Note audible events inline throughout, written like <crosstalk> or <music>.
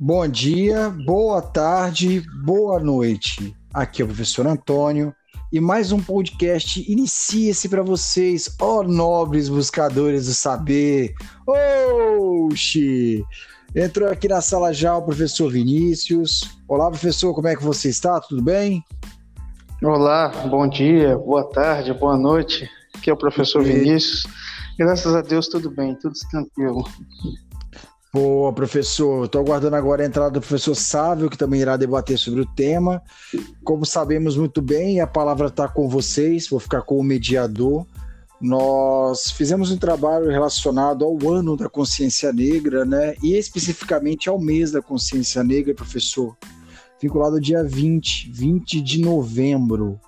Bom dia, boa tarde, boa noite. Aqui é o professor Antônio e mais um podcast inicia-se para vocês, ó nobres buscadores do saber. Oxi! Entrou aqui na sala já o professor Vinícius. Olá, professor, como é que você está? Tudo bem? Olá, bom dia, boa tarde, boa noite. Aqui é o professor Vinícius. Graças a Deus, tudo bem, tudo tranquilo. Boa, professor. Estou aguardando agora a entrada do professor Sávio, que também irá debater sobre o tema. Como sabemos muito bem, a palavra está com vocês, vou ficar com o mediador. Nós fizemos um trabalho relacionado ao ano da consciência negra, né? E especificamente ao mês da consciência negra, professor, vinculado ao dia 20, 20 de novembro.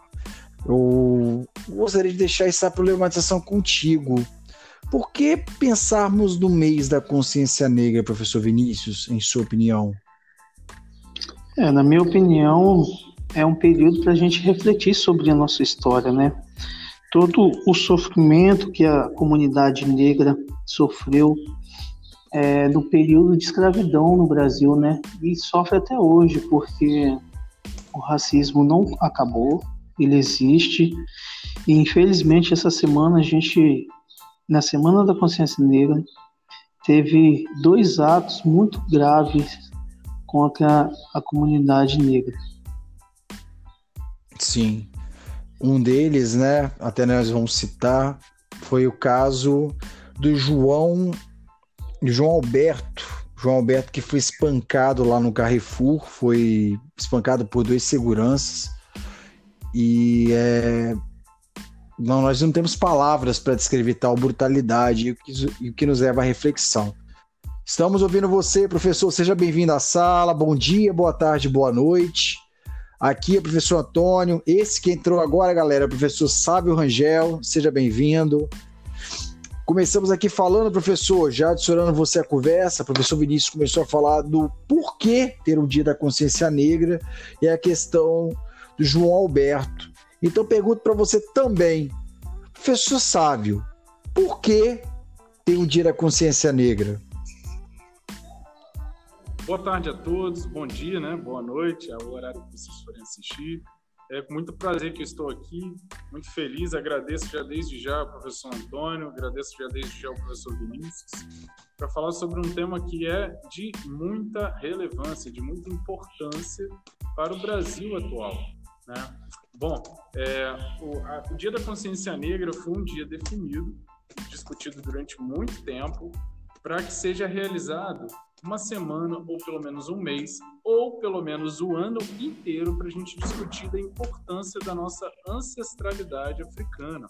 Eu gostaria de deixar essa problematização contigo. Por que pensarmos no mês da consciência negra, professor Vinícius, em sua opinião? É, na minha opinião, é um período para a gente refletir sobre a nossa história, né? Todo o sofrimento que a comunidade negra sofreu é, no período de escravidão no Brasil, né? E sofre até hoje, porque o racismo não acabou, ele existe. E infelizmente essa semana a gente na Semana da Consciência Negra, teve dois atos muito graves contra a comunidade negra. Sim. Um deles, né, até nós vamos citar, foi o caso do João João Alberto, João Alberto que foi espancado lá no Carrefour, foi espancado por dois seguranças e é, não, nós não temos palavras para descrever tal brutalidade e o, que, e o que nos leva à reflexão. Estamos ouvindo você, professor. Seja bem-vindo à sala. Bom dia, boa tarde, boa noite. Aqui é o professor Antônio. Esse que entrou agora, galera, é o professor Sábio Rangel. Seja bem-vindo. Começamos aqui falando, professor, já adicionando você à conversa. O professor Vinícius começou a falar do porquê ter um dia da consciência negra e a questão do João Alberto. Então pergunto para você também, professor sábio, por que tem um dia da consciência negra? Boa tarde a todos, bom dia, né? Boa noite, é o horário que vocês forem assistir. É com muito prazer que eu estou aqui, muito feliz, agradeço já desde já ao professor Antônio, agradeço já desde já ao professor Vinícius, para falar sobre um tema que é de muita relevância, de muita importância para o Brasil atual. Né? Bom, é, o, a, o Dia da Consciência Negra foi um dia definido, discutido durante muito tempo, para que seja realizado uma semana, ou pelo menos um mês, ou pelo menos o ano inteiro, para a gente discutir da importância da nossa ancestralidade africana.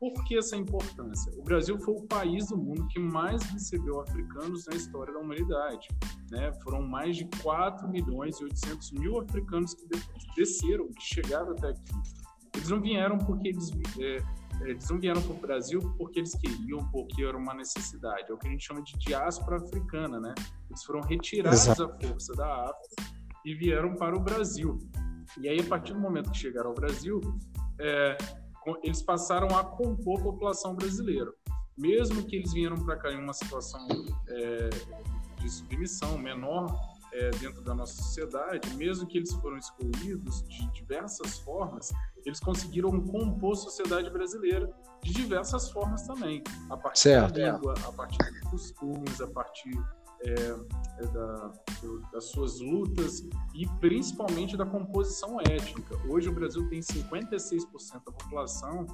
Por que essa importância? O Brasil foi o país do mundo que mais recebeu africanos na história da humanidade. Né? Foram mais de 4 milhões e 800 mil africanos que desceram, que chegaram até aqui. Eles não vieram porque eles, é, é eles não vieram para o Brasil porque eles queriam, porque era uma necessidade. É o que a gente chama de diáspora africana, né? Eles foram retirados Exato. à força da África e vieram para o Brasil. E aí, a partir do momento que chegaram ao Brasil, é, eles passaram a compor a população brasileira. Mesmo que eles vieram para cá em uma situação é, de submissão menor é, dentro da nossa sociedade, mesmo que eles foram excluídos de diversas formas, eles conseguiram compor a sociedade brasileira de diversas formas também. A partir certo. da língua, a partir dos costumes, a partir é, é da, das suas lutas e principalmente da composição étnica. Hoje o Brasil tem 56% da população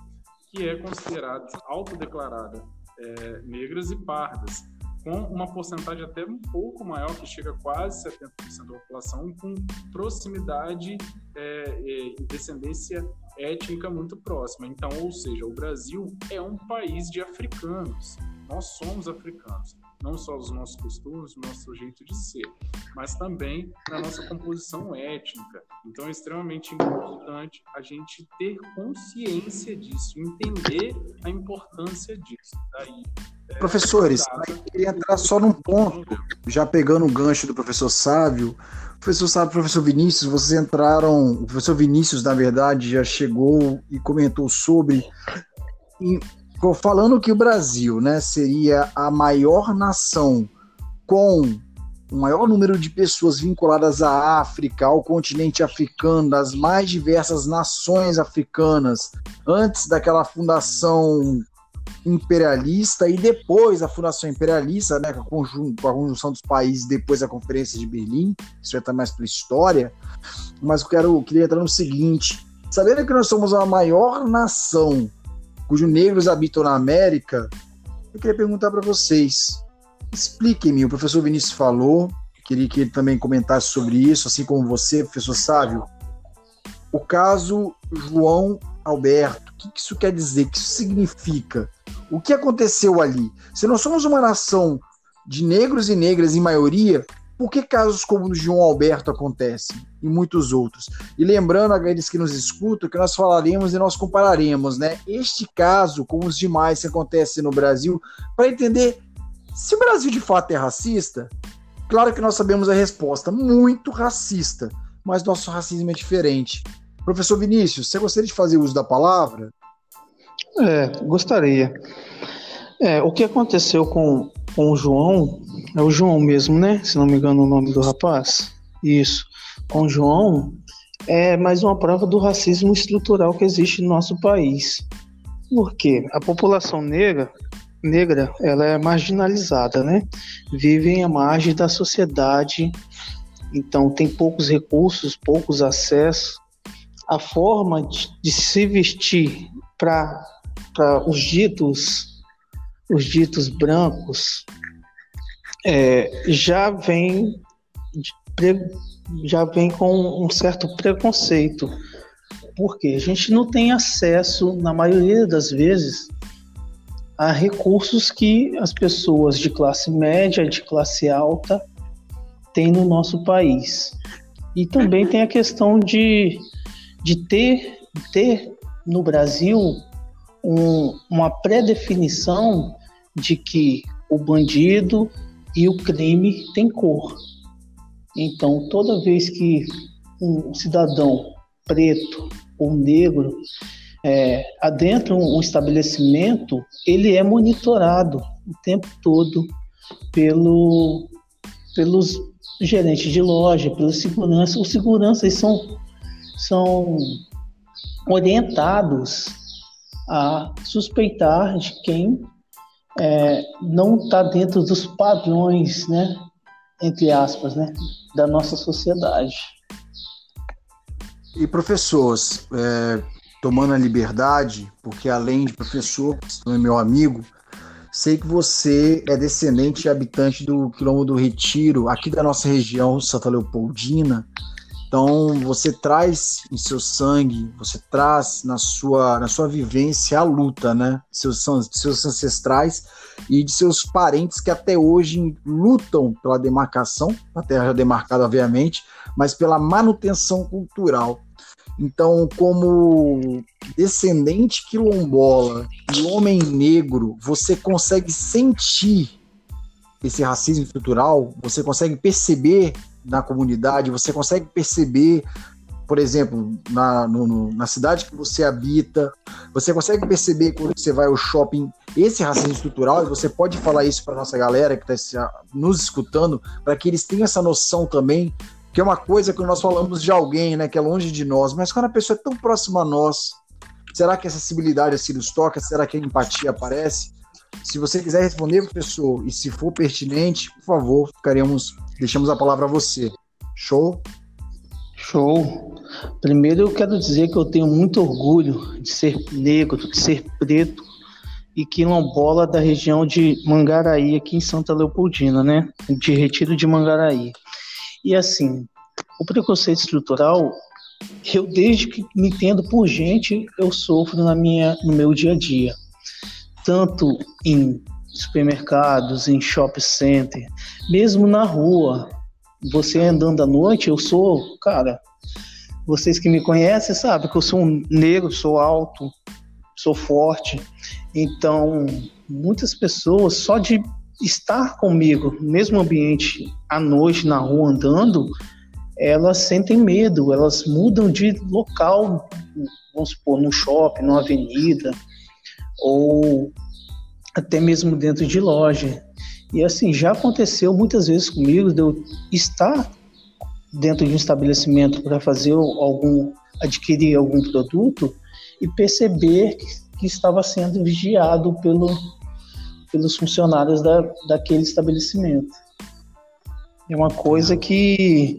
que é considerada autodeclarada é, negras e pardas, com uma porcentagem até um pouco maior, que chega a quase 70% da população, com proximidade é, e descendência étnica muito próxima. Então, ou seja, o Brasil é um país de africanos. Nós somos africanos não só dos nossos costumes, do nosso jeito de ser, mas também na nossa composição étnica. Então é extremamente importante a gente ter consciência disso, entender a importância disso. Daí, é, Professores, eu queria entrar só num ponto, já pegando o gancho do professor Sávio. Professor Sávio, professor Vinícius, vocês entraram. O professor Vinícius, na verdade, já chegou e comentou sobre falando que o Brasil né, seria a maior nação com o maior número de pessoas vinculadas à África, ao continente africano, das mais diversas nações africanas, antes daquela fundação imperialista e depois a fundação imperialista, né, com a, conjunção dos países depois da Conferência de Berlim, isso está mais para história, mas eu quero, queria entrar no seguinte, sabendo que nós somos a maior nação cujos negros habitam na América, eu queria perguntar para vocês, expliquem-me, o professor Vinícius falou, queria que ele também comentasse sobre isso, assim como você, professor Sávio, o caso João Alberto, o que isso quer dizer? O que isso significa? O que aconteceu ali? Se nós somos uma nação de negros e negras em maioria, por que casos como o de João Alberto acontecem? E muitos outros. E lembrando aqueles que nos escutam que nós falaremos e nós compararemos, né? Este caso com os demais que acontecem no Brasil, para entender se o Brasil de fato é racista. Claro que nós sabemos a resposta, muito racista, mas nosso racismo é diferente. Professor Vinícius, você gostaria de fazer uso da palavra? É, gostaria. É, o que aconteceu com, com o João, é o João mesmo, né? Se não me engano o nome do rapaz. Isso. Com o João, é mais uma prova do racismo estrutural que existe no nosso país. Por quê? A população negra, negra ela é marginalizada, né? Vivem à margem da sociedade, então tem poucos recursos, poucos acessos a forma de, de se vestir para os ditos os ditos brancos é, já vem já vem com um certo preconceito. Porque a gente não tem acesso na maioria das vezes a recursos que as pessoas de classe média de classe alta têm no nosso país. E também tem a questão de de ter, ter no Brasil um, uma pré-definição de que o bandido e o crime têm cor. Então, toda vez que um cidadão preto ou negro é, adentra um estabelecimento, ele é monitorado o tempo todo pelo, pelos gerentes de loja, pelos seguranças. Os seguranças são são orientados a suspeitar de quem é, não está dentro dos padrões, né, entre aspas, né, da nossa sociedade. E professores, é, tomando a liberdade, porque além de professor, você é meu amigo, sei que você é descendente e habitante do quilombo do Retiro, aqui da nossa região, Santa Leopoldina, então você traz em seu sangue, você traz na sua, na sua vivência a luta, né? Seus, seus ancestrais e de seus parentes que até hoje lutam pela demarcação, a terra já demarcada, obviamente, mas pela manutenção cultural. Então, como descendente quilombola e homem negro, você consegue sentir esse racismo estrutural? Você consegue perceber na comunidade, você consegue perceber, por exemplo, na, no, na cidade que você habita, você consegue perceber quando você vai ao shopping esse racismo estrutural, e você pode falar isso para nossa galera que está nos escutando, para que eles tenham essa noção também, que é uma coisa que nós falamos de alguém, né, que é longe de nós, mas quando a pessoa é tão próxima a nós, será que a sensibilidade assim nos toca? Será que a empatia aparece? Se você quiser responder, professor, e se for pertinente, por favor, ficaremos Deixamos a palavra a você. Show? Show. Primeiro eu quero dizer que eu tenho muito orgulho de ser negro, de ser preto e quilombola da região de Mangaraí, aqui em Santa Leopoldina, né? De Retiro de Mangaraí. E assim, o preconceito estrutural, eu desde que me entendo por gente, eu sofro na minha, no meu dia a dia. Tanto em supermercados, em shopping center, mesmo na rua. Você andando à noite, eu sou, cara, vocês que me conhecem sabem que eu sou um negro, sou alto, sou forte. Então, muitas pessoas só de estar comigo mesmo ambiente à noite na rua andando, elas sentem medo, elas mudam de local, vamos supor, no shopping, numa avenida, ou até mesmo dentro de loja. E assim, já aconteceu muitas vezes comigo de eu estar dentro de um estabelecimento para fazer algum adquirir algum produto e perceber que, estava sendo vigiado pelo, pelos funcionários da, daquele estabelecimento. É uma coisa que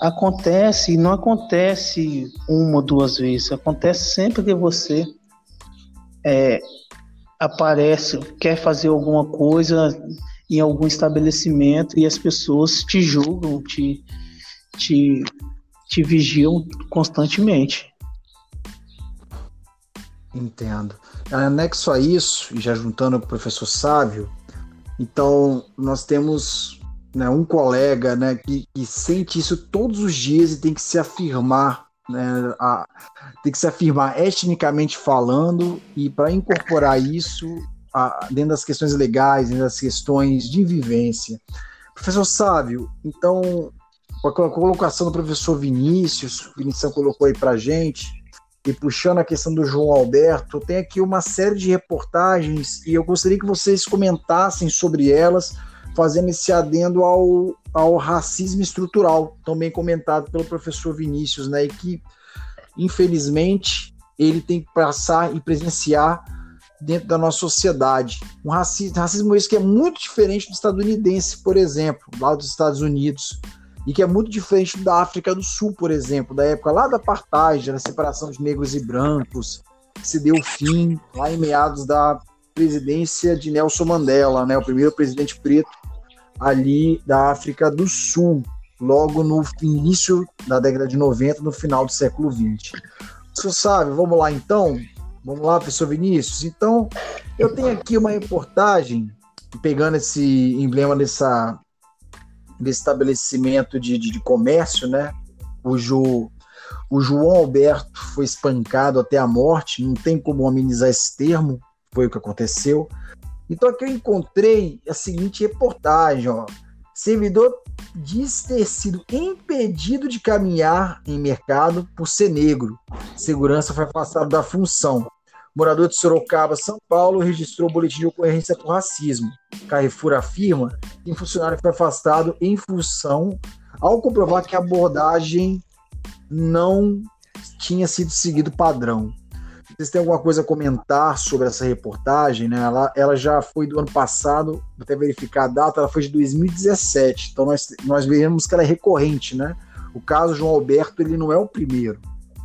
acontece e não acontece uma ou duas vezes, acontece sempre que você é, aparece, quer fazer alguma coisa em algum estabelecimento e as pessoas te julgam, te, te, te vigiam constantemente. Entendo. Anexo a isso, e já juntando com o professor Sávio, então nós temos né, um colega né, que, que, sente isso todos os dias e tem que se afirmar, né, a, tem que se afirmar etnicamente falando, e para incorporar isso a, dentro das questões legais, dentro das questões de vivência. Professor Sávio, então, com a colocação do professor Vinícius, o Vinícius colocou aí para gente, e puxando a questão do João Alberto, tem aqui uma série de reportagens e eu gostaria que vocês comentassem sobre elas, fazendo esse adendo ao, ao racismo estrutural, também comentado pelo professor Vinícius, né, e que, infelizmente, ele tem que passar e presenciar dentro da nossa sociedade. Um racismo, racismo esse que é muito diferente do estadunidense, por exemplo, lá dos Estados Unidos, e que é muito diferente da África do Sul, por exemplo, da época lá da apartheid, da separação de negros e brancos, que se deu fim lá em meados da presidência de Nelson Mandela, né, o primeiro presidente preto ali da África do Sul, logo no início da década de 90, no final do século 20. Você sabe, vamos lá então? Vamos lá, professor Vinícius? Então, eu tenho aqui uma reportagem, pegando esse emblema dessa, desse estabelecimento de, de, de comércio, né? Cujo o João Alberto foi espancado até a morte, não tem como amenizar esse termo, foi o que aconteceu. Então aqui eu encontrei a seguinte reportagem, ó. Servidor diz ter sido impedido de caminhar em mercado por ser negro. Segurança foi afastado da função. Morador de Sorocaba, São Paulo, registrou boletim de ocorrência por racismo. Carrefour afirma que o funcionário foi afastado em função ao comprovar que a abordagem não tinha sido seguido padrão. Vocês têm alguma coisa a comentar sobre essa reportagem? Né? Ela, ela já foi do ano passado, vou até verificar a data, ela foi de 2017. Então nós, nós vemos que ela é recorrente, né? O caso João Alberto, ele não é o primeiro.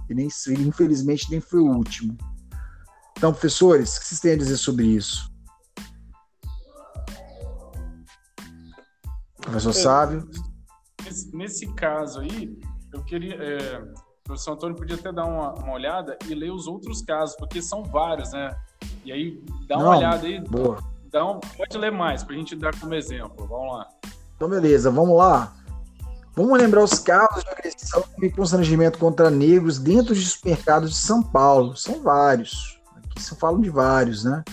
E nem, ele, infelizmente, nem foi o último. Então, professores, o que vocês têm a dizer sobre isso? Professor é, Sávio? Nesse, nesse, caso aí, eu queria. É o professor Antônio podia até dar uma, uma, olhada e ler os outros casos, porque são vários, né? E aí, dá uma Não, olhada aí. Boa. Dá um, pode ler mais, para a gente dar como exemplo. Vamos lá. Então, beleza, vamos lá. Vamos lembrar os casos de agressão e constrangimento contra negros dentro dos mercados de São Paulo. São vários. Aqui se falam de vários, né?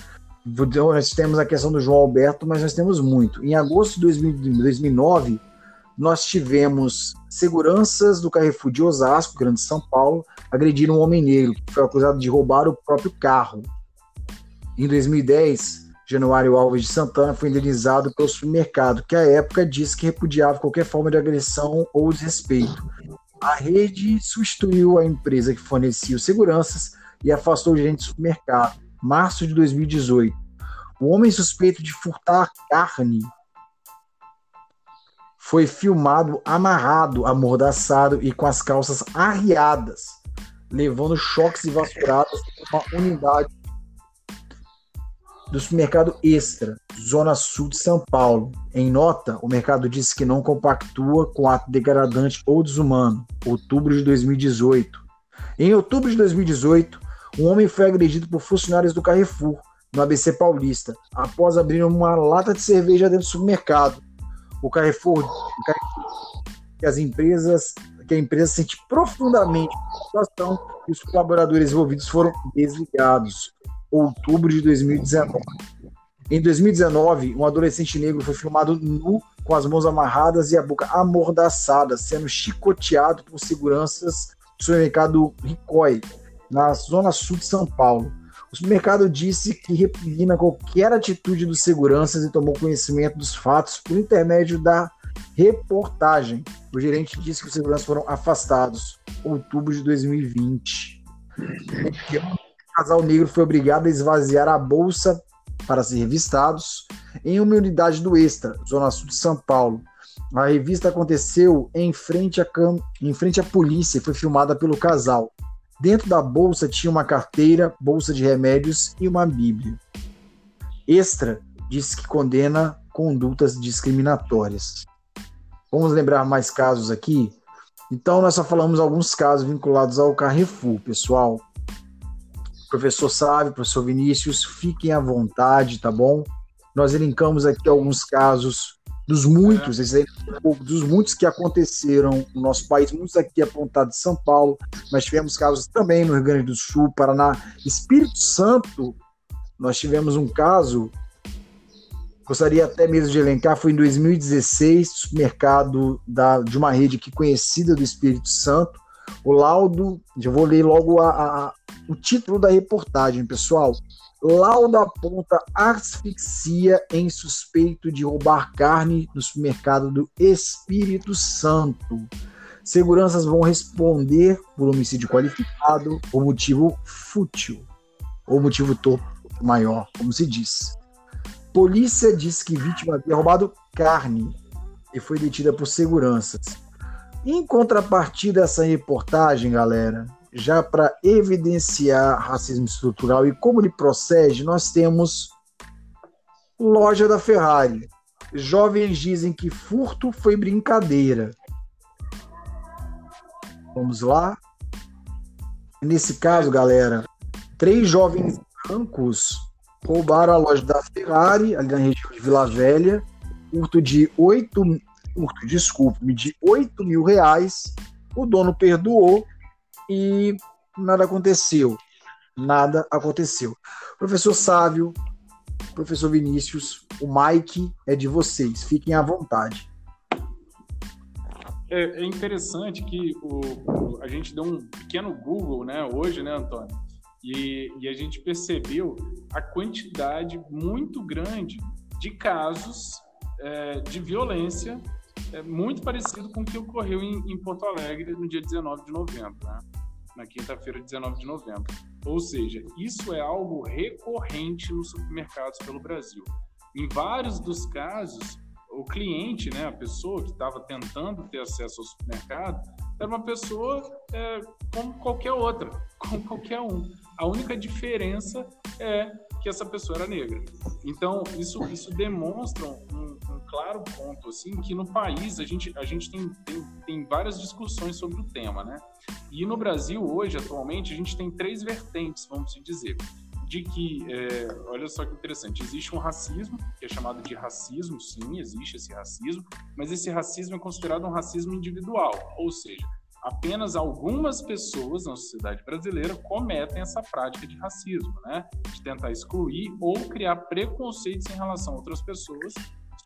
Nós temos a questão do João Alberto, mas nós temos muito. Em agosto de 2009, nós tivemos seguranças do Carrefour de Osasco, Grande São Paulo, agrediram um homem negro que foi acusado de roubar o próprio carro. Em 2010, Januário Alves de Santana foi indenizado pelo supermercado, que à época disse que repudiava qualquer forma de agressão ou desrespeito. A rede substituiu a empresa que fornecia os seguranças e afastou o gerente do supermercado. Março de 2018. O homem suspeito de furtar carne foi filmado amarrado, amordaçado e com as calças arriadas, levando choques e vassouradas uma unidade do supermercado Extra, Zona Sul de São Paulo. Em nota, o mercado disse que não compactua com ato degradante ou desumano. Outubro de 2018. Em outubro de 2018, um homem foi agredido por funcionários do Carrefour, no ABC Paulista, após abrir uma lata de cerveja dentro do supermercado o Carrefour, o Carrefour que as empresas, que a empresa sente profundamente a situação e os colaboradores envolvidos foram desligados. Outubro de 2019. Em 2019, um adolescente negro foi filmado nu, com as mãos amarradas e a boca amordaçada, sendo chicoteado por seguranças do supermercado Ricói, na zona sul de São Paulo. O supermercado disse que repugna qualquer atitude dos seguranças e tomou conhecimento dos fatos por intermédio da reportagem. O gerente disse que os seguranças foram afastados outubro de 2020. O casal negro foi obrigado a esvaziar a bolsa para ser revistados em uma unidade do Extra, Zona Sul de São Paulo. A revista aconteceu em frente à, cam... em frente à polícia e foi filmada pelo casal. Dentro da bolsa tinha uma carteira, bolsa de remédios e uma Bíblia. Extra diz que condena condutas discriminatórias. Vamos lembrar mais casos aqui? Então, nós só falamos alguns casos vinculados ao Carrefour, pessoal. Professor Sávio, professor Vinícius, fiquem à vontade, tá bom? Nós elencamos aqui alguns casos dos muitos, é. dos muitos que aconteceram no nosso país, muitos aqui apontados de São Paulo, mas tivemos casos também no Rio Grande do Sul, Paraná, Espírito Santo. Nós tivemos um caso gostaria até mesmo de elencar, foi em 2016, supermercado da, de uma rede aqui conhecida do Espírito Santo. O laudo, já vou ler logo a, a, o título da reportagem, pessoal. Laudo aponta asfixia em suspeito de roubar carne no supermercado do Espírito Santo. Seguranças vão responder por homicídio qualificado ou motivo fútil, ou motivo torpe maior, como se diz. Polícia diz que vítima havia roubado carne e foi detida por seguranças. Em contrapartida essa reportagem, galera, já para evidenciar racismo estrutural e como ele procede, nós temos loja da Ferrari. Jovens dizem que furto foi brincadeira. Vamos lá. Nesse caso, galera, três jovens brancos roubaram a loja da Ferrari, ali na região de Vila Velha, curto de 8, curto, desculpe, de 8 mil reais. O dono perdoou e nada aconteceu. Nada aconteceu. Professor Sávio, professor Vinícius, o Mike é de vocês. Fiquem à vontade. É, é interessante que o, a gente deu um pequeno Google, né, hoje, né, Antônio? E, e, a gente percebeu a quantidade muito grande de casos é, de violência é, muito parecido com o que ocorreu em, em, Porto Alegre no dia 19 de novembro, né? na quinta-feira, 19 de novembro. Ou seja, isso é algo recorrente nos supermercados pelo Brasil. Em vários dos casos, o cliente, né, a pessoa que estava tentando ter acesso ao supermercado, era uma pessoa é, como qualquer outra, <laughs> como qualquer um. A única diferença é que essa pessoa era negra. Então, isso, isso demonstra um, um claro ponto, assim, que no país a gente, a gente tem, tem, tem várias discussões sobre o tema, né? E no Brasil, hoje, atualmente, a gente tem três vertentes, vamos dizer de que, é, olha só que interessante, existe um racismo, que é chamado de racismo, sim, existe esse racismo, mas esse racismo é considerado um racismo individual, ou seja, apenas algumas pessoas na sociedade brasileira cometem essa prática de racismo, né? De tentar excluir ou criar preconceitos em relação a outras pessoas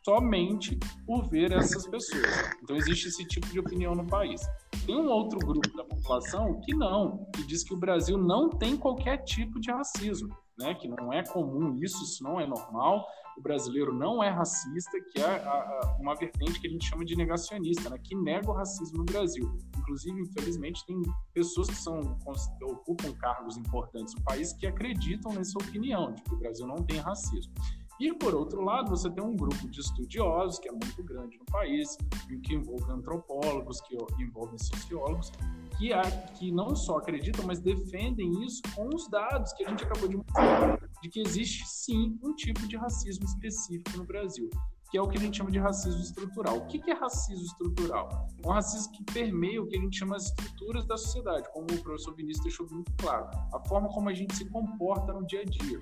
somente por ver essas pessoas. Então existe esse tipo de opinião no país. Tem um outro grupo da população que não, que diz que o Brasil não tem qualquer tipo de racismo, né? Que não é comum isso, isso não é normal o brasileiro não é racista, que é uma vertente que a gente chama de negacionista, né, que nega o racismo no Brasil. Inclusive, infelizmente, tem pessoas que são ocupam cargos importantes no país que acreditam nessa opinião de que o Brasil não tem racismo. E, por outro lado, você tem um grupo de estudiosos, que é muito grande no país, que envolve antropólogos, que envolve sociólogos, que, que não só acreditam, mas defendem isso com os dados que a gente acabou de mostrar, de que existe sim um tipo de racismo específico no Brasil, que é o que a gente chama de racismo estrutural. O que é racismo estrutural? É um racismo que permeia o que a gente chama de estruturas da sociedade, como o professor Vinícius deixou muito claro, a forma como a gente se comporta no dia a dia.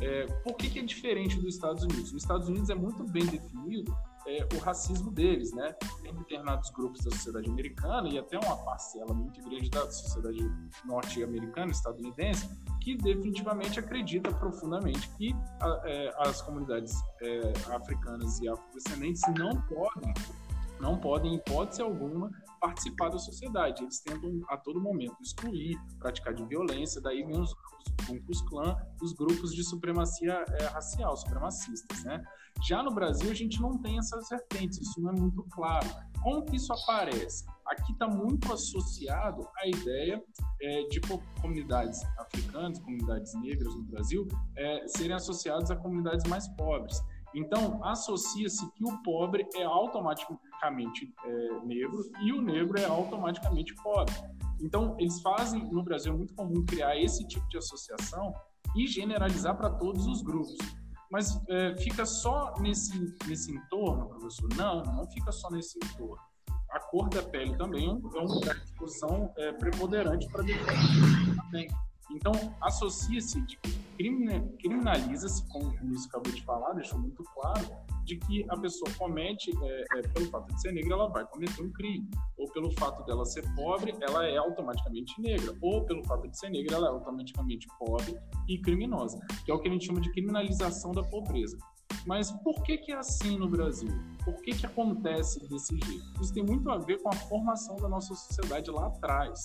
É, por que, que, é diferente dos Estados Unidos? Nos Estados Unidos é muito bem definido é, o racismo deles, né? Tem determinados grupos da sociedade americana e até uma parcela muito grande da sociedade norte-americana, estadunidense, que definitivamente acredita profundamente que a, é, as comunidades é, africanas e afrodescendentes não podem, não podem, em hipótese alguma, participar da sociedade. Eles tentam a todo momento excluir, praticar de violência, daí vem os grupos Klan, os grupos de supremacia é, racial, supremacistas, né? Já no Brasil, a gente não tem essas vertentes, isso não é muito claro. Como que isso aparece? Aqui está muito associado à ideia é, de comunidades africanas, comunidades negras no Brasil, é, serem associadas a comunidades mais pobres. Então, associa-se que o pobre é automaticamente é, negro e o negro é automaticamente pobre. Então, eles fazem, no Brasil, é muito comum criar esse tipo de associação e generalizar para todos os grupos. Mas é, fica só nesse, nesse entorno, professor? Não, não fica só nesse entorno. A cor da pele também é um lugar de discussão é, preponderante para definir também. Então, associa-se, criminaliza-se, como o Luiz acabou de falar, deixou muito claro, de que a pessoa comete, é, é, pelo fato de ser negra, ela vai cometer um crime. Ou pelo fato dela ser pobre, ela é automaticamente negra. Ou pelo fato de ser negra, ela é automaticamente pobre e criminosa, que é o que a gente chama de criminalização da pobreza. Mas por que, que é assim no Brasil? Por que, que acontece desse jeito? Isso tem muito a ver com a formação da nossa sociedade lá atrás.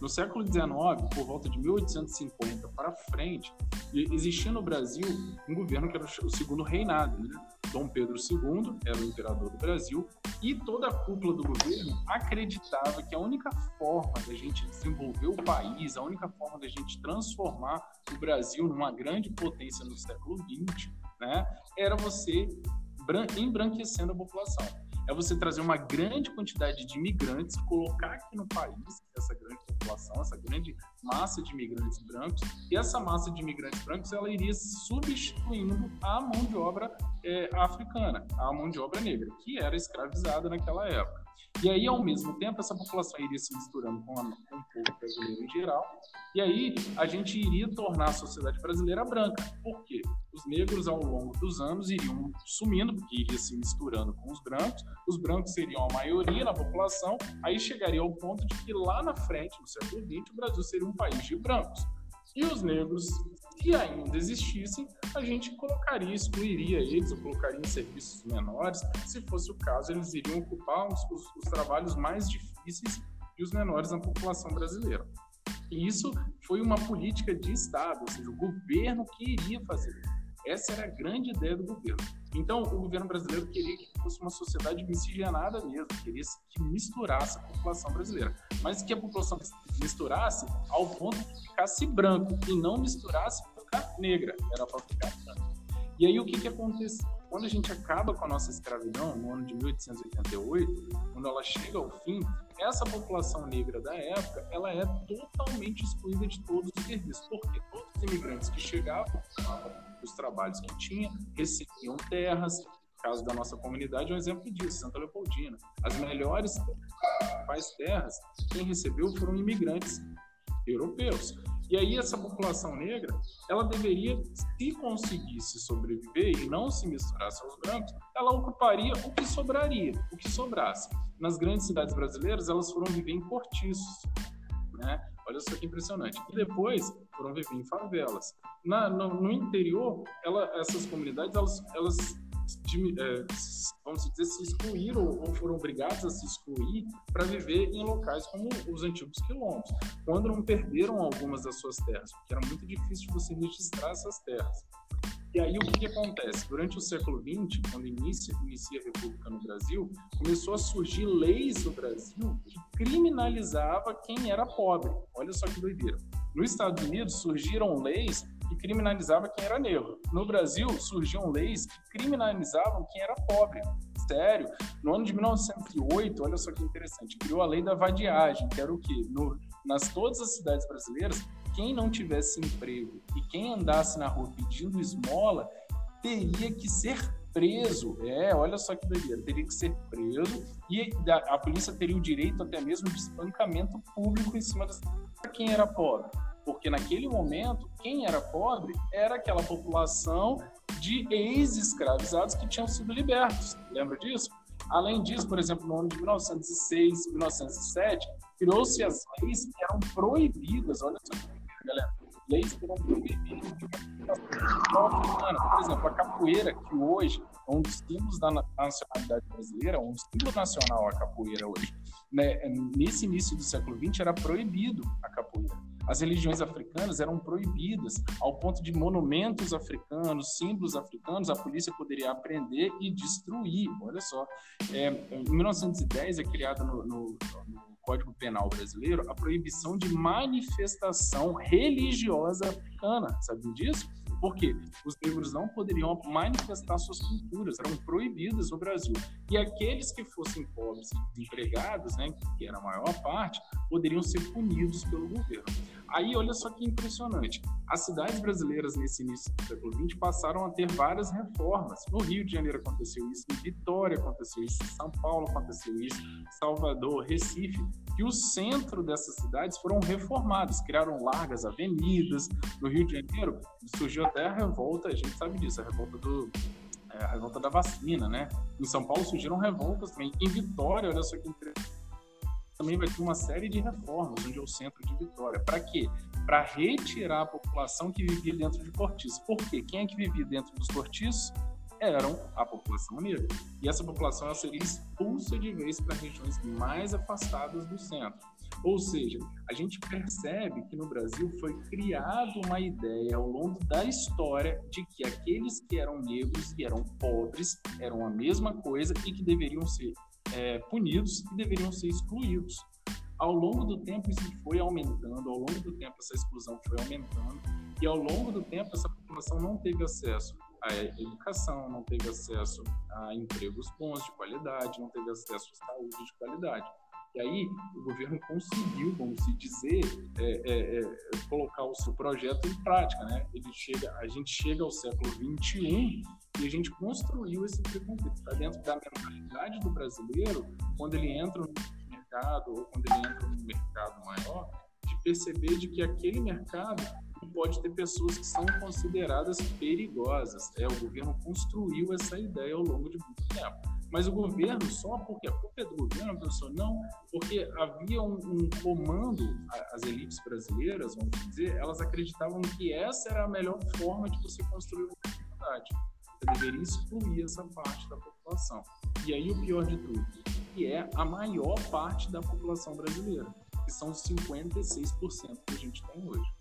No século XIX, por volta de 1850 para frente, existia no Brasil um governo que era o segundo reinado. Né? Dom Pedro II era o imperador do Brasil e toda a cúpula do governo acreditava que a única forma da gente desenvolver o país, a única forma da gente transformar o Brasil numa grande potência no século XX, né, era você embranquecendo a população é você trazer uma grande quantidade de imigrantes, colocar aqui no país essa grande população, essa grande massa de imigrantes brancos, e essa massa de imigrantes brancos ela iria substituindo a mão de obra é, africana, a mão de obra negra, que era escravizada naquela época. E aí, ao mesmo tempo, essa população iria se misturando com, a, com o povo brasileiro em geral, e aí a gente iria tornar a sociedade brasileira branca. Por quê? Os negros, ao longo dos anos, iriam sumindo, porque iria se misturando com os brancos, os brancos seriam a maioria na população, aí chegaria ao ponto de que lá na frente, no século XX, o Brasil seria um país de brancos. E os negros, se ainda existissem, a gente colocaria, excluiria eles, ou colocaria em serviços menores. Se fosse o caso, eles iriam ocupar os, os, os trabalhos mais difíceis e os menores na população brasileira. E isso foi uma política de Estado, ou seja, o governo queria fazer. Essa era a grande ideia do governo. Então, o governo brasileiro queria que fosse uma sociedade miscigenada mesmo, queria que misturasse a população brasileira, mas que a população misturasse ao ponto de ficasse branco e não misturasse para ficar negra, era para ficar branco. E aí o que que acontece? Quando a gente acaba com a nossa escravidão, no ano de 1888, quando ela chega ao fim, essa população negra da época, ela é totalmente excluída de todos os serviços, porque todos os imigrantes que chegavam os trabalhos que tinha, recebiam terras. No caso da nossa comunidade, é um exemplo disso, Santa Leopoldina. As melhores principais terras, quem recebeu foram imigrantes europeus. E aí essa população negra, ela deveria, se conseguisse sobreviver e não se misturasse aos brancos, ela ocuparia o que sobraria, o que sobrasse. Nas grandes cidades brasileiras, elas foram viver em cortiços, né? Olha só que impressionante. E depois foram viver em favelas. Na, no, no, interior, ela, essas comunidades, elas, elas é, vamos dizer, se excluíram ou foram obrigadas a se excluir para viver em locais como os antigos quilombos, quando não perderam algumas das suas terras, porque era muito difícil você registrar essas terras. E aí o que, que, acontece? Durante o século XX, quando inicia, inicia a República no Brasil, começou a surgir leis no Brasil que criminalizava quem era pobre. Olha só que doideira. Nos Estados Unidos surgiram leis que criminalizavam quem era negro. No Brasil surgiam leis que criminalizavam quem era pobre. Sério, no ano de 1908, olha só que interessante, criou a lei da vadiagem, que era o quê? No, nas todas as cidades brasileiras, quem não tivesse emprego e quem andasse na rua pedindo esmola teria que ser preso. É, olha só que doideira, teria que ser preso e a polícia teria o direito até mesmo de espancamento público em cima de quem era pobre. Porque naquele momento, quem era pobre era aquela população de ex-escravizados que tinham sido libertos. Lembra disso? Além disso, por exemplo, no ano de 1906, 1907, criou-se as leis que eram proibidas, olha só galera. Leis que não proibiram Por exemplo, a capoeira, que hoje é um dos símbolos da nacionalidade brasileira, um símbolo nacional a capoeira hoje. Né? Nesse início do século XX era proibido a capoeira. As religiões africanas eram proibidas, ao ponto de monumentos africanos, símbolos africanos, a polícia poderia aprender e destruir. Olha só, é, em 1910 é criada no, no, no Código Penal brasileiro a proibição de manifestação religiosa africana. Sabe disso? Porque os negros não poderiam manifestar suas culturas, eram proibidas no Brasil. E aqueles que fossem pobres e desempregados, né, que era a maior parte, poderiam ser punidos pelo governo. Aí, olha só que impressionante. As cidades brasileiras nesse início do século XX passaram a ter várias reformas. No Rio de Janeiro aconteceu isso, em Vitória aconteceu isso, em São Paulo aconteceu isso, Salvador, Recife que o centro dessas cidades foram reformados, criaram largas avenidas. No Rio de Janeiro surgiu até a revolta, a gente sabe disso, a revolta do é, a revolta da vacina, né? Em São Paulo surgiram revoltas também. Em Vitória, olha só que interessante, também vai ter uma série de reformas, onde é o centro de Vitória. Para quê? Para retirar a população que vivia dentro de cortiços. Por quê? Quem é que vivia dentro dos cortiços? eram a população negra. E essa população seria expulsa de vez para regiões mais afastadas do centro. Ou seja, a gente percebe que no Brasil foi criada uma ideia ao longo da história de que aqueles que eram negros e eram pobres eram a mesma coisa e que deveriam ser é, punidos e deveriam ser excluídos. Ao longo do tempo isso foi aumentando, ao longo do tempo essa exclusão foi aumentando e ao longo do tempo essa população não teve acesso a educação, não teve acesso a empregos bons de qualidade, não teve acesso à saúde de qualidade. E aí o governo conseguiu, vamos dizer, é, é, é, colocar o seu projeto em prática, né? Ele chega, a gente chega ao século 21 e a gente construiu esse preconceito. Está dentro da mentalidade do brasileiro, quando ele entra no mercado ou quando ele entra no mercado maior, de perceber de que aquele mercado pode ter pessoas que são consideradas perigosas. É, o governo construiu essa ideia ao longo de muito tempo. Mas o governo, só porque a culpa é do governo, professor, não, porque havia um, um comando, as elites brasileiras, vamos dizer, elas acreditavam que essa era a melhor forma de você construir uma sociedade. Você deveria excluir essa parte da população. E aí o pior de tudo, que é a maior parte da população brasileira, que são os 56% que a gente tem hoje.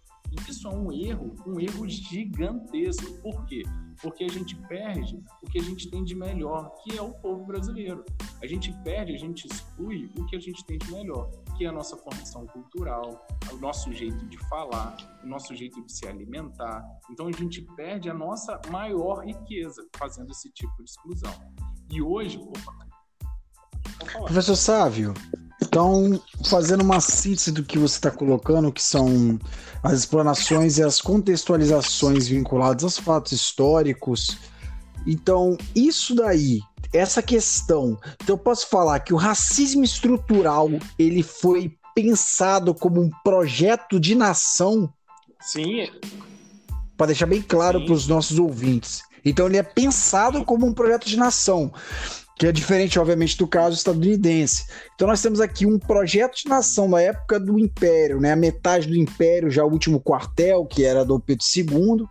Isso é um erro, um erro gigantesco. Por quê? Porque a gente perde o que a gente tem de melhor, que é o povo brasileiro. A gente perde, a gente exclui o que a gente tem de melhor, que é a nossa formação cultural, o nosso jeito de falar, o nosso jeito de se alimentar. Então a gente perde a nossa maior riqueza fazendo esse tipo de exclusão. E hoje, Professor Sávio, então, fazendo uma síntese do que você está colocando, que são as explanações e as contextualizações vinculadas aos fatos históricos. Então, isso daí, essa questão, então eu posso falar que o racismo estrutural ele foi pensado como um projeto de nação. Sim. Para deixar bem claro para os nossos ouvintes. Então ele é pensado como um projeto de nação que é diferente, obviamente, do caso estadunidense. Então nós temos aqui um projeto de nação na época do Império, né? A metade do Império, já o último quartel, que era do Pedro II,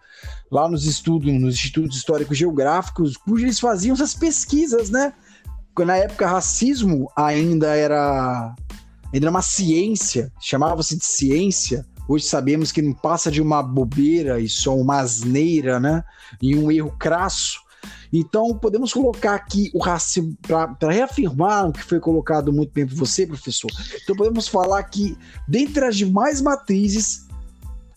lá nos estudos, nos institutos históricos geográficos, cujos eles faziam essas pesquisas, né? Na época racismo ainda era ainda era uma ciência, chamava-se de ciência. Hoje sabemos que não passa de uma bobeira e só uma asneira, né? E um erro crasso então, podemos colocar aqui o racismo, para reafirmar o que foi colocado muito bem por você, professor. Então, podemos falar que, dentre as demais matrizes,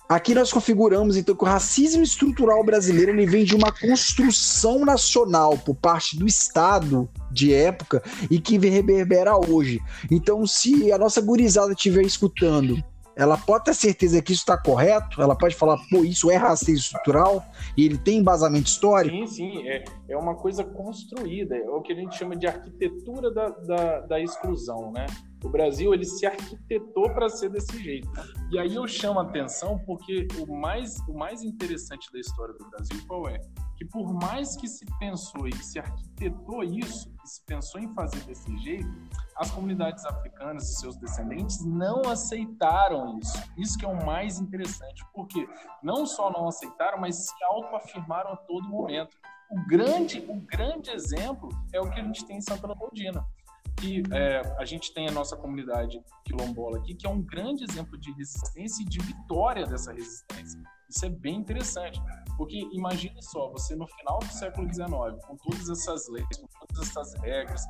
aqui nós configuramos então que o racismo estrutural brasileiro ele vem de uma construção nacional por parte do Estado de época e que reverbera hoje. Então, se a nossa gurizada estiver escutando ela pode ter certeza que isso está correto, ela pode falar, pô, isso é racismo estrutural, e ele tem embasamento histórico? Sim, sim, é, é uma coisa construída, é o que a gente chama de arquitetura da, da, da exclusão, né? O Brasil, ele se arquitetou para ser desse jeito. E aí eu chamo a atenção porque o mais, o mais interessante da história do Brasil qual é? Que por mais que se pensou e que se arquitetou isso, que se pensou em fazer desse jeito, as comunidades africanas e seus descendentes não aceitaram isso. Isso que é o mais interessante, porque não só não aceitaram, mas se autoafirmaram a todo momento. O grande, o grande exemplo é o que a gente tem em Santa Leopoldina. Que é, a gente tem a nossa comunidade quilombola aqui, que é um grande exemplo de resistência e de vitória dessa resistência. Isso é bem interessante, porque imagine só, você no final do século XIX, com todas essas leis, com todas essas regras,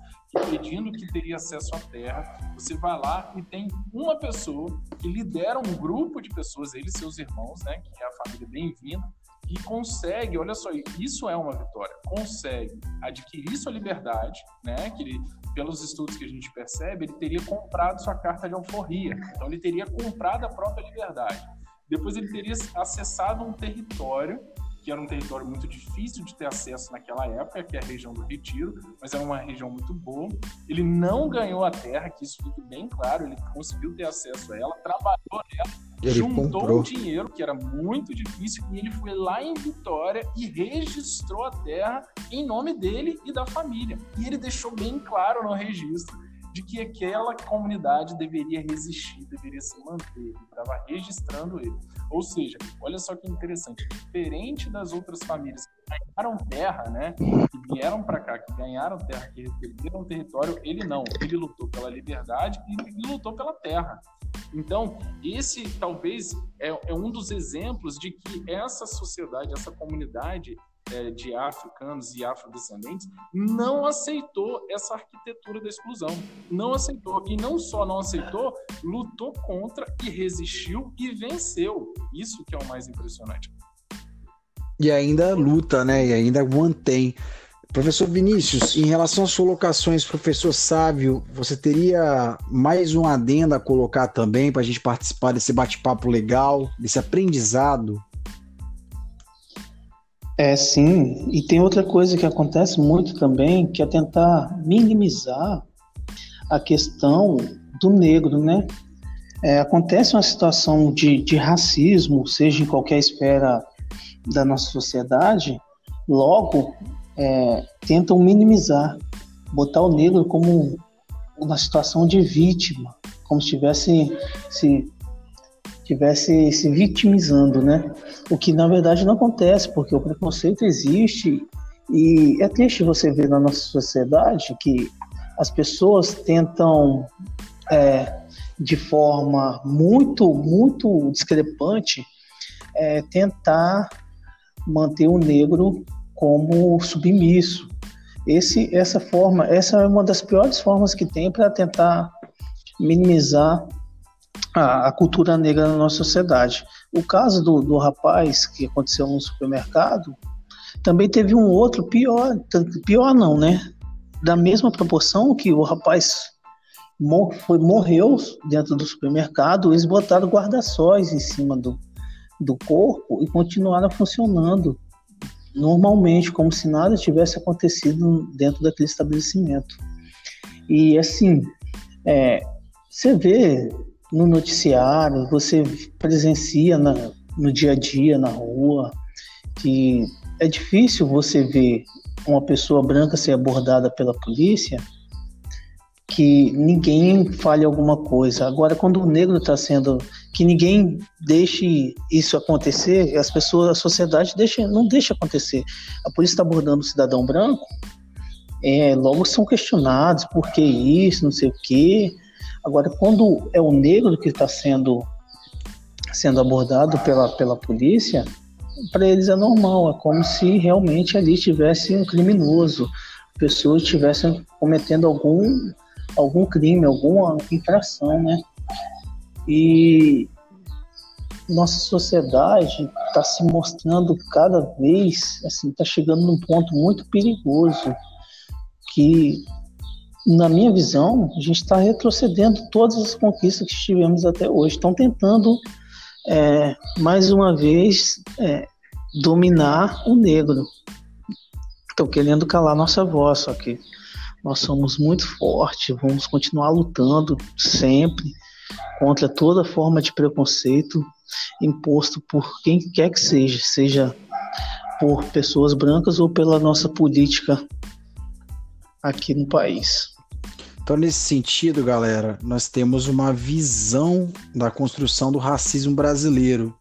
pedindo que teria acesso à terra, você vai lá e tem uma pessoa que lidera um grupo de pessoas, ele e seus irmãos, né, que é a família bem-vinda, e consegue, olha só, isso é uma vitória, consegue adquirir sua liberdade, né, que ele, pelos estudos que a gente percebe, ele teria comprado sua carta de alforria, então ele teria comprado a própria liberdade. Depois ele teria acessado um território que era um território muito difícil de ter acesso naquela época, que é a região do Retiro, mas era uma região muito boa. Ele não ganhou a terra, que isso fique bem claro, ele conseguiu ter acesso a ela, trabalhou nela, ele juntou comprou. dinheiro, que era muito difícil, e ele foi lá em Vitória e registrou a terra em nome dele e da família. E ele deixou bem claro no registro de que aquela comunidade deveria resistir, deveria se manter. Ele estava registrando ele. Ou seja, olha só que interessante, diferente das outras famílias que ganharam terra, né, que vieram para cá, que ganharam terra, que perderam território, ele não. Ele lutou pela liberdade e lutou pela terra. Então, esse talvez é, é um dos exemplos de que essa sociedade, essa comunidade, é, de africanos e afrodescendentes não aceitou essa arquitetura da exclusão. Não aceitou. E não só não aceitou, lutou contra e resistiu e venceu. Isso que é o mais impressionante. E ainda luta, né? E ainda mantém. Professor Vinícius, em relação às colocações, professor Sávio, você teria mais um adendo a colocar também para a gente participar desse bate-papo legal, desse aprendizado? É, sim. E tem outra coisa que acontece muito também, que é tentar minimizar a questão do negro, né? É, acontece uma situação de, de racismo, seja em qualquer esfera da nossa sociedade, logo é, tentam minimizar, botar o negro como uma situação de vítima, como se estivesse se estivesse se vitimizando, né? O que na verdade não acontece, porque o preconceito existe e é triste você ver na nossa sociedade que as pessoas tentam, é, de forma muito, muito discrepante, é, tentar manter o negro como submisso. Esse, essa forma, essa é uma das piores formas que tem para tentar minimizar a, a, cultura negra na nossa sociedade. O caso do, do rapaz que aconteceu no supermercado também teve um outro pior, pior não, né? Da mesma proporção que o rapaz mor foi, morreu dentro do supermercado, eles botaram guarda-sóis em cima do, do corpo e continuaram funcionando normalmente, como se nada tivesse acontecido dentro daquele estabelecimento. E assim, é, você vê no noticiário, você presencia na, no dia a dia, na rua, que é difícil você ver uma pessoa branca ser abordada pela polícia que ninguém fale alguma coisa. Agora, quando o negro está sendo. que ninguém deixe isso acontecer, as pessoas, a sociedade deixa, não deixa acontecer. A polícia está abordando o cidadão branco, é, logo são questionados por que isso, não sei o quê. Agora, quando é o negro que está sendo, sendo abordado pela, pela polícia, para eles é normal, é como se realmente ali tivesse um criminoso, pessoas estivessem cometendo algum, algum crime, alguma infração, né? E nossa sociedade está se mostrando cada vez, assim, está chegando num ponto muito perigoso, que na minha visão, a gente está retrocedendo todas as conquistas que tivemos até hoje. Estão tentando, é, mais uma vez, é, dominar o negro. Estão querendo calar nossa voz, só que nós somos muito fortes, vamos continuar lutando sempre contra toda forma de preconceito imposto por quem quer que seja, seja por pessoas brancas ou pela nossa política aqui no país. Então, nesse sentido, galera, nós temos uma visão da construção do racismo brasileiro,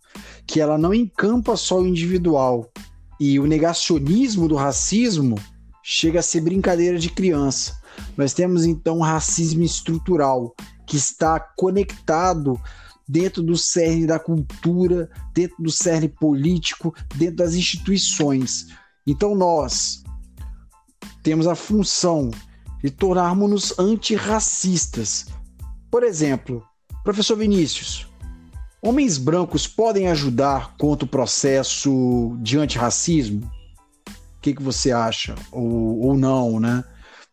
que ela não encampa só o individual. E o negacionismo do racismo chega a ser brincadeira de criança. Nós temos então racismo estrutural, que está conectado dentro do cerne da cultura, dentro do cerne político, dentro das instituições. Então nós temos a função de tornarmos-nos antirracistas. Por exemplo, professor Vinícius, homens brancos podem ajudar contra o processo de antirracismo? O que, que você acha? Ou, ou não, né?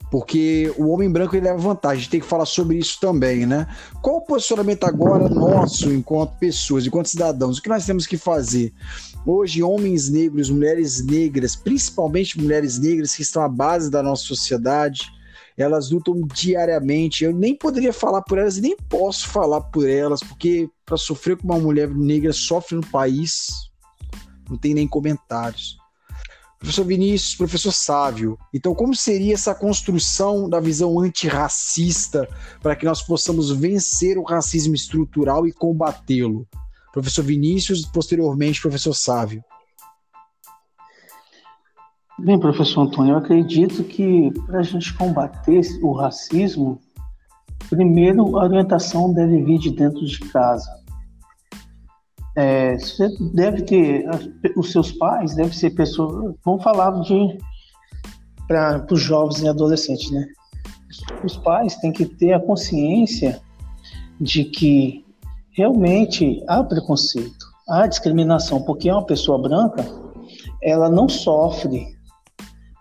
porque o homem branco ele leva vantagem. A gente tem que falar sobre isso também, né? Qual o posicionamento agora nosso, enquanto pessoas, enquanto cidadãos? O que nós temos que fazer? Hoje, homens negros, mulheres negras, principalmente mulheres negras que estão à base da nossa sociedade, elas lutam diariamente. Eu nem poderia falar por elas nem posso falar por elas, porque para sofrer como uma mulher negra sofre no país, não tem nem comentários professor Vinícius, professor Sávio. Então, como seria essa construção da visão antirracista para que nós possamos vencer o racismo estrutural e combatê-lo? Professor Vinícius, posteriormente, professor Sávio. Bem, professor Antônio, eu acredito que para a gente combater o racismo, primeiro a orientação deve vir de dentro de casa é, você deve ter, os seus pais devem ser pessoas, vamos falar de para os jovens e adolescentes, né? Os pais têm que ter a consciência de que realmente há preconceito, há discriminação, porque uma pessoa branca, ela não sofre,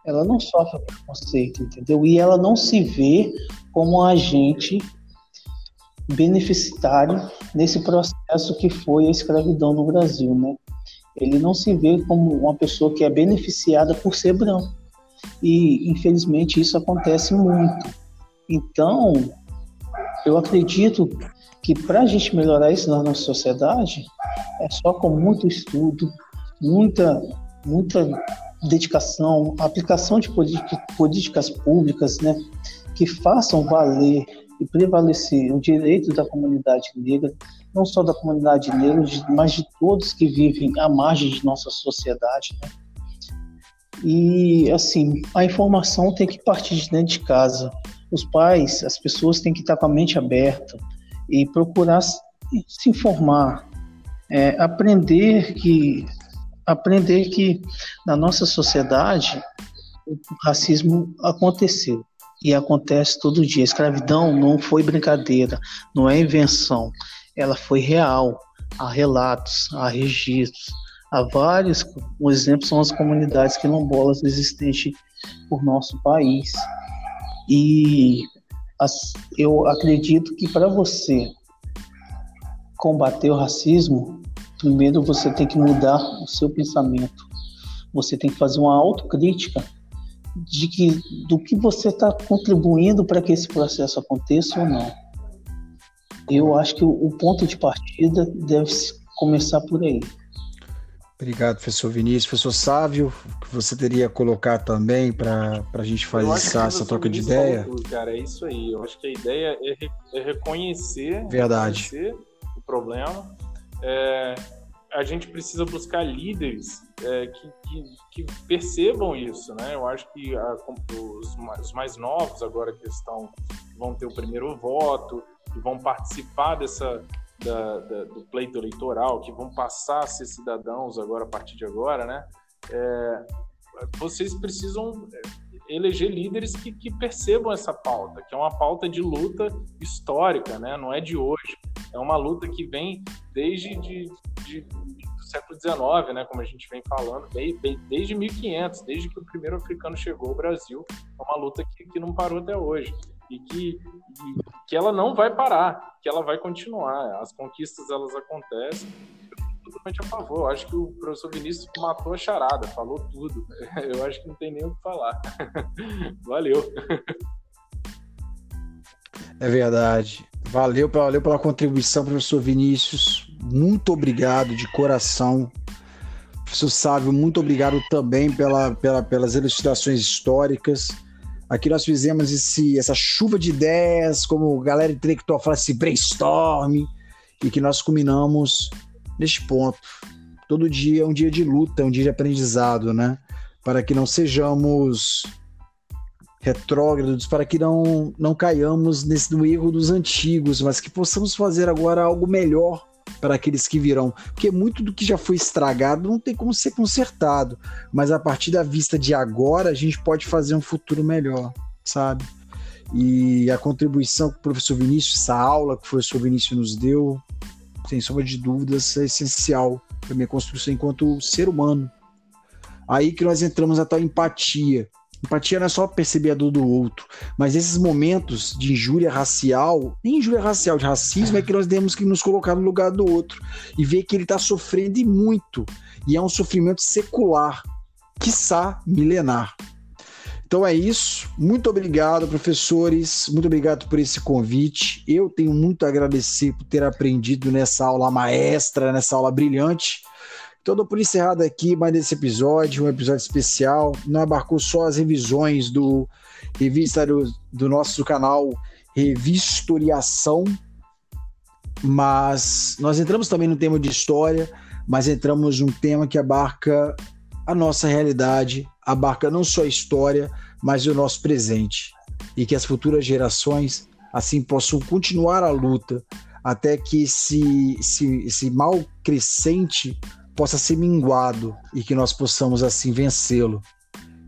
ela não sofre preconceito, entendeu? E ela não se vê como um agente beneficiário nesse processo que foi a escravidão no Brasil, né? Ele não se vê como uma pessoa que é beneficiada por ser branco. E, infelizmente, isso acontece muito. Então, eu acredito que para a gente melhorar isso na nossa sociedade, é só com muito estudo, muita, muita dedicação, aplicação de políticas públicas, né, que façam valer e prevalecer o direito da comunidade negra, não só da comunidade negra, mas de todos que vivem à margem de nossa sociedade. Né? E, assim, a informação tem que partir de dentro de casa. Os pais, as pessoas têm que estar com a mente aberta e procurar se informar, é, aprender que aprender que na nossa sociedade o racismo aconteceu e acontece todo dia. A escravidão não foi brincadeira, não é invenção, ela foi real. Há relatos, há registros, há vários. Um exemplo são as comunidades quilombolas existentes por nosso país. E as, eu acredito que para você combater o racismo, primeiro você tem que mudar o seu pensamento. Você tem que fazer uma autocrítica de que do que você está contribuindo para que esse processo aconteça ou não. Eu acho que o, ponto de partida deve começar por aí. Obrigado, professor Vinícius. Professor Sávio, que você teria a colocar também para a gente fazer essa troca de ideia? Tudo, cara, é isso aí. Eu acho que a ideia é, é reconhecer, Verdade. reconhecer o problema, é, a gente precisa buscar líderes é, que, que, que, percebam isso, né? Eu acho que a, os, os, mais novos agora que estão vão ter o primeiro voto e vão participar dessa da, da, do pleito eleitoral, que vão passar a ser cidadãos agora a partir de agora, né? É, vocês precisam é, eleger líderes que, que, percebam essa pauta, que é uma pauta de luta histórica, né? Não é de hoje. É uma luta que vem desde de, de século XIX, né, como a gente vem falando, desde 1500, desde que o primeiro africano chegou ao Brasil, é uma luta que, que não parou até hoje e que, e, que ela não vai parar, que ela vai continuar. As conquistas elas acontecem. Eu totalmente a favor. Eu acho que o professor Vinícius matou a charada, falou tudo. <laughs> Eu acho que não tem nem o que falar. <laughs> Valeu. É verdade. Valeu, valeu pela contribuição, professor Vinícius. Muito obrigado de coração. Professor Sávio, muito obrigado também pela, pela, pelas elucidações históricas. Aqui nós fizemos esse, essa chuva de ideias, como galera intelectual fala, esse brainstorm, e que nós culminamos neste ponto. Todo dia é um dia de luta, é um dia de aprendizado, né? Para que não sejamos retrógrados, para que não, não caiamos nesse no erro dos antigos, mas que possamos fazer agora algo melhor para aqueles que virão. Porque muito do que já foi estragado não tem como ser consertado, mas a partir da vista de agora a gente pode fazer um futuro melhor, sabe? E a contribuição que o professor Vinícius, essa aula que o professor Vinícius nos deu, sem sombra de dúvidas, é essencial para minha construção enquanto ser humano. Aí que nós entramos na tal empatia. Empatia não é só perceber a dor do outro, mas esses momentos de injúria racial, nem injúria racial, de racismo, é que nós temos que nos colocar no lugar do outro e ver que ele está sofrendo e muito. E é um sofrimento secular, quiçá milenar. Então é isso. Muito obrigado, professores. Muito obrigado por esse convite. Eu tenho muito a agradecer por ter aprendido nessa aula maestra, nessa aula brilhante. Então, dou por encerrado aqui mais desse episódio, um episódio especial. Não abarcou só as revisões do revista do, do nosso canal Revistoriação, mas nós entramos também no tema de história, mas entramos num tema que abarca a nossa realidade, abarca não só a história, mas o nosso presente. E que as futuras gerações assim possam continuar a luta até que esse, esse, esse mal crescente possa ser minguado e que nós possamos assim vencê-lo.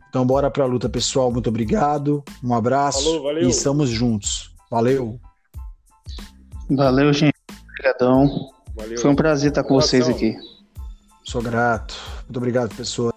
Então bora para a luta, pessoal. Muito obrigado. Um abraço Falou, valeu. e estamos juntos. Valeu. Valeu, gente. Obrigadão. Valeu. Foi um prazer estar com vocês aqui. Sou grato. Muito obrigado, pessoal.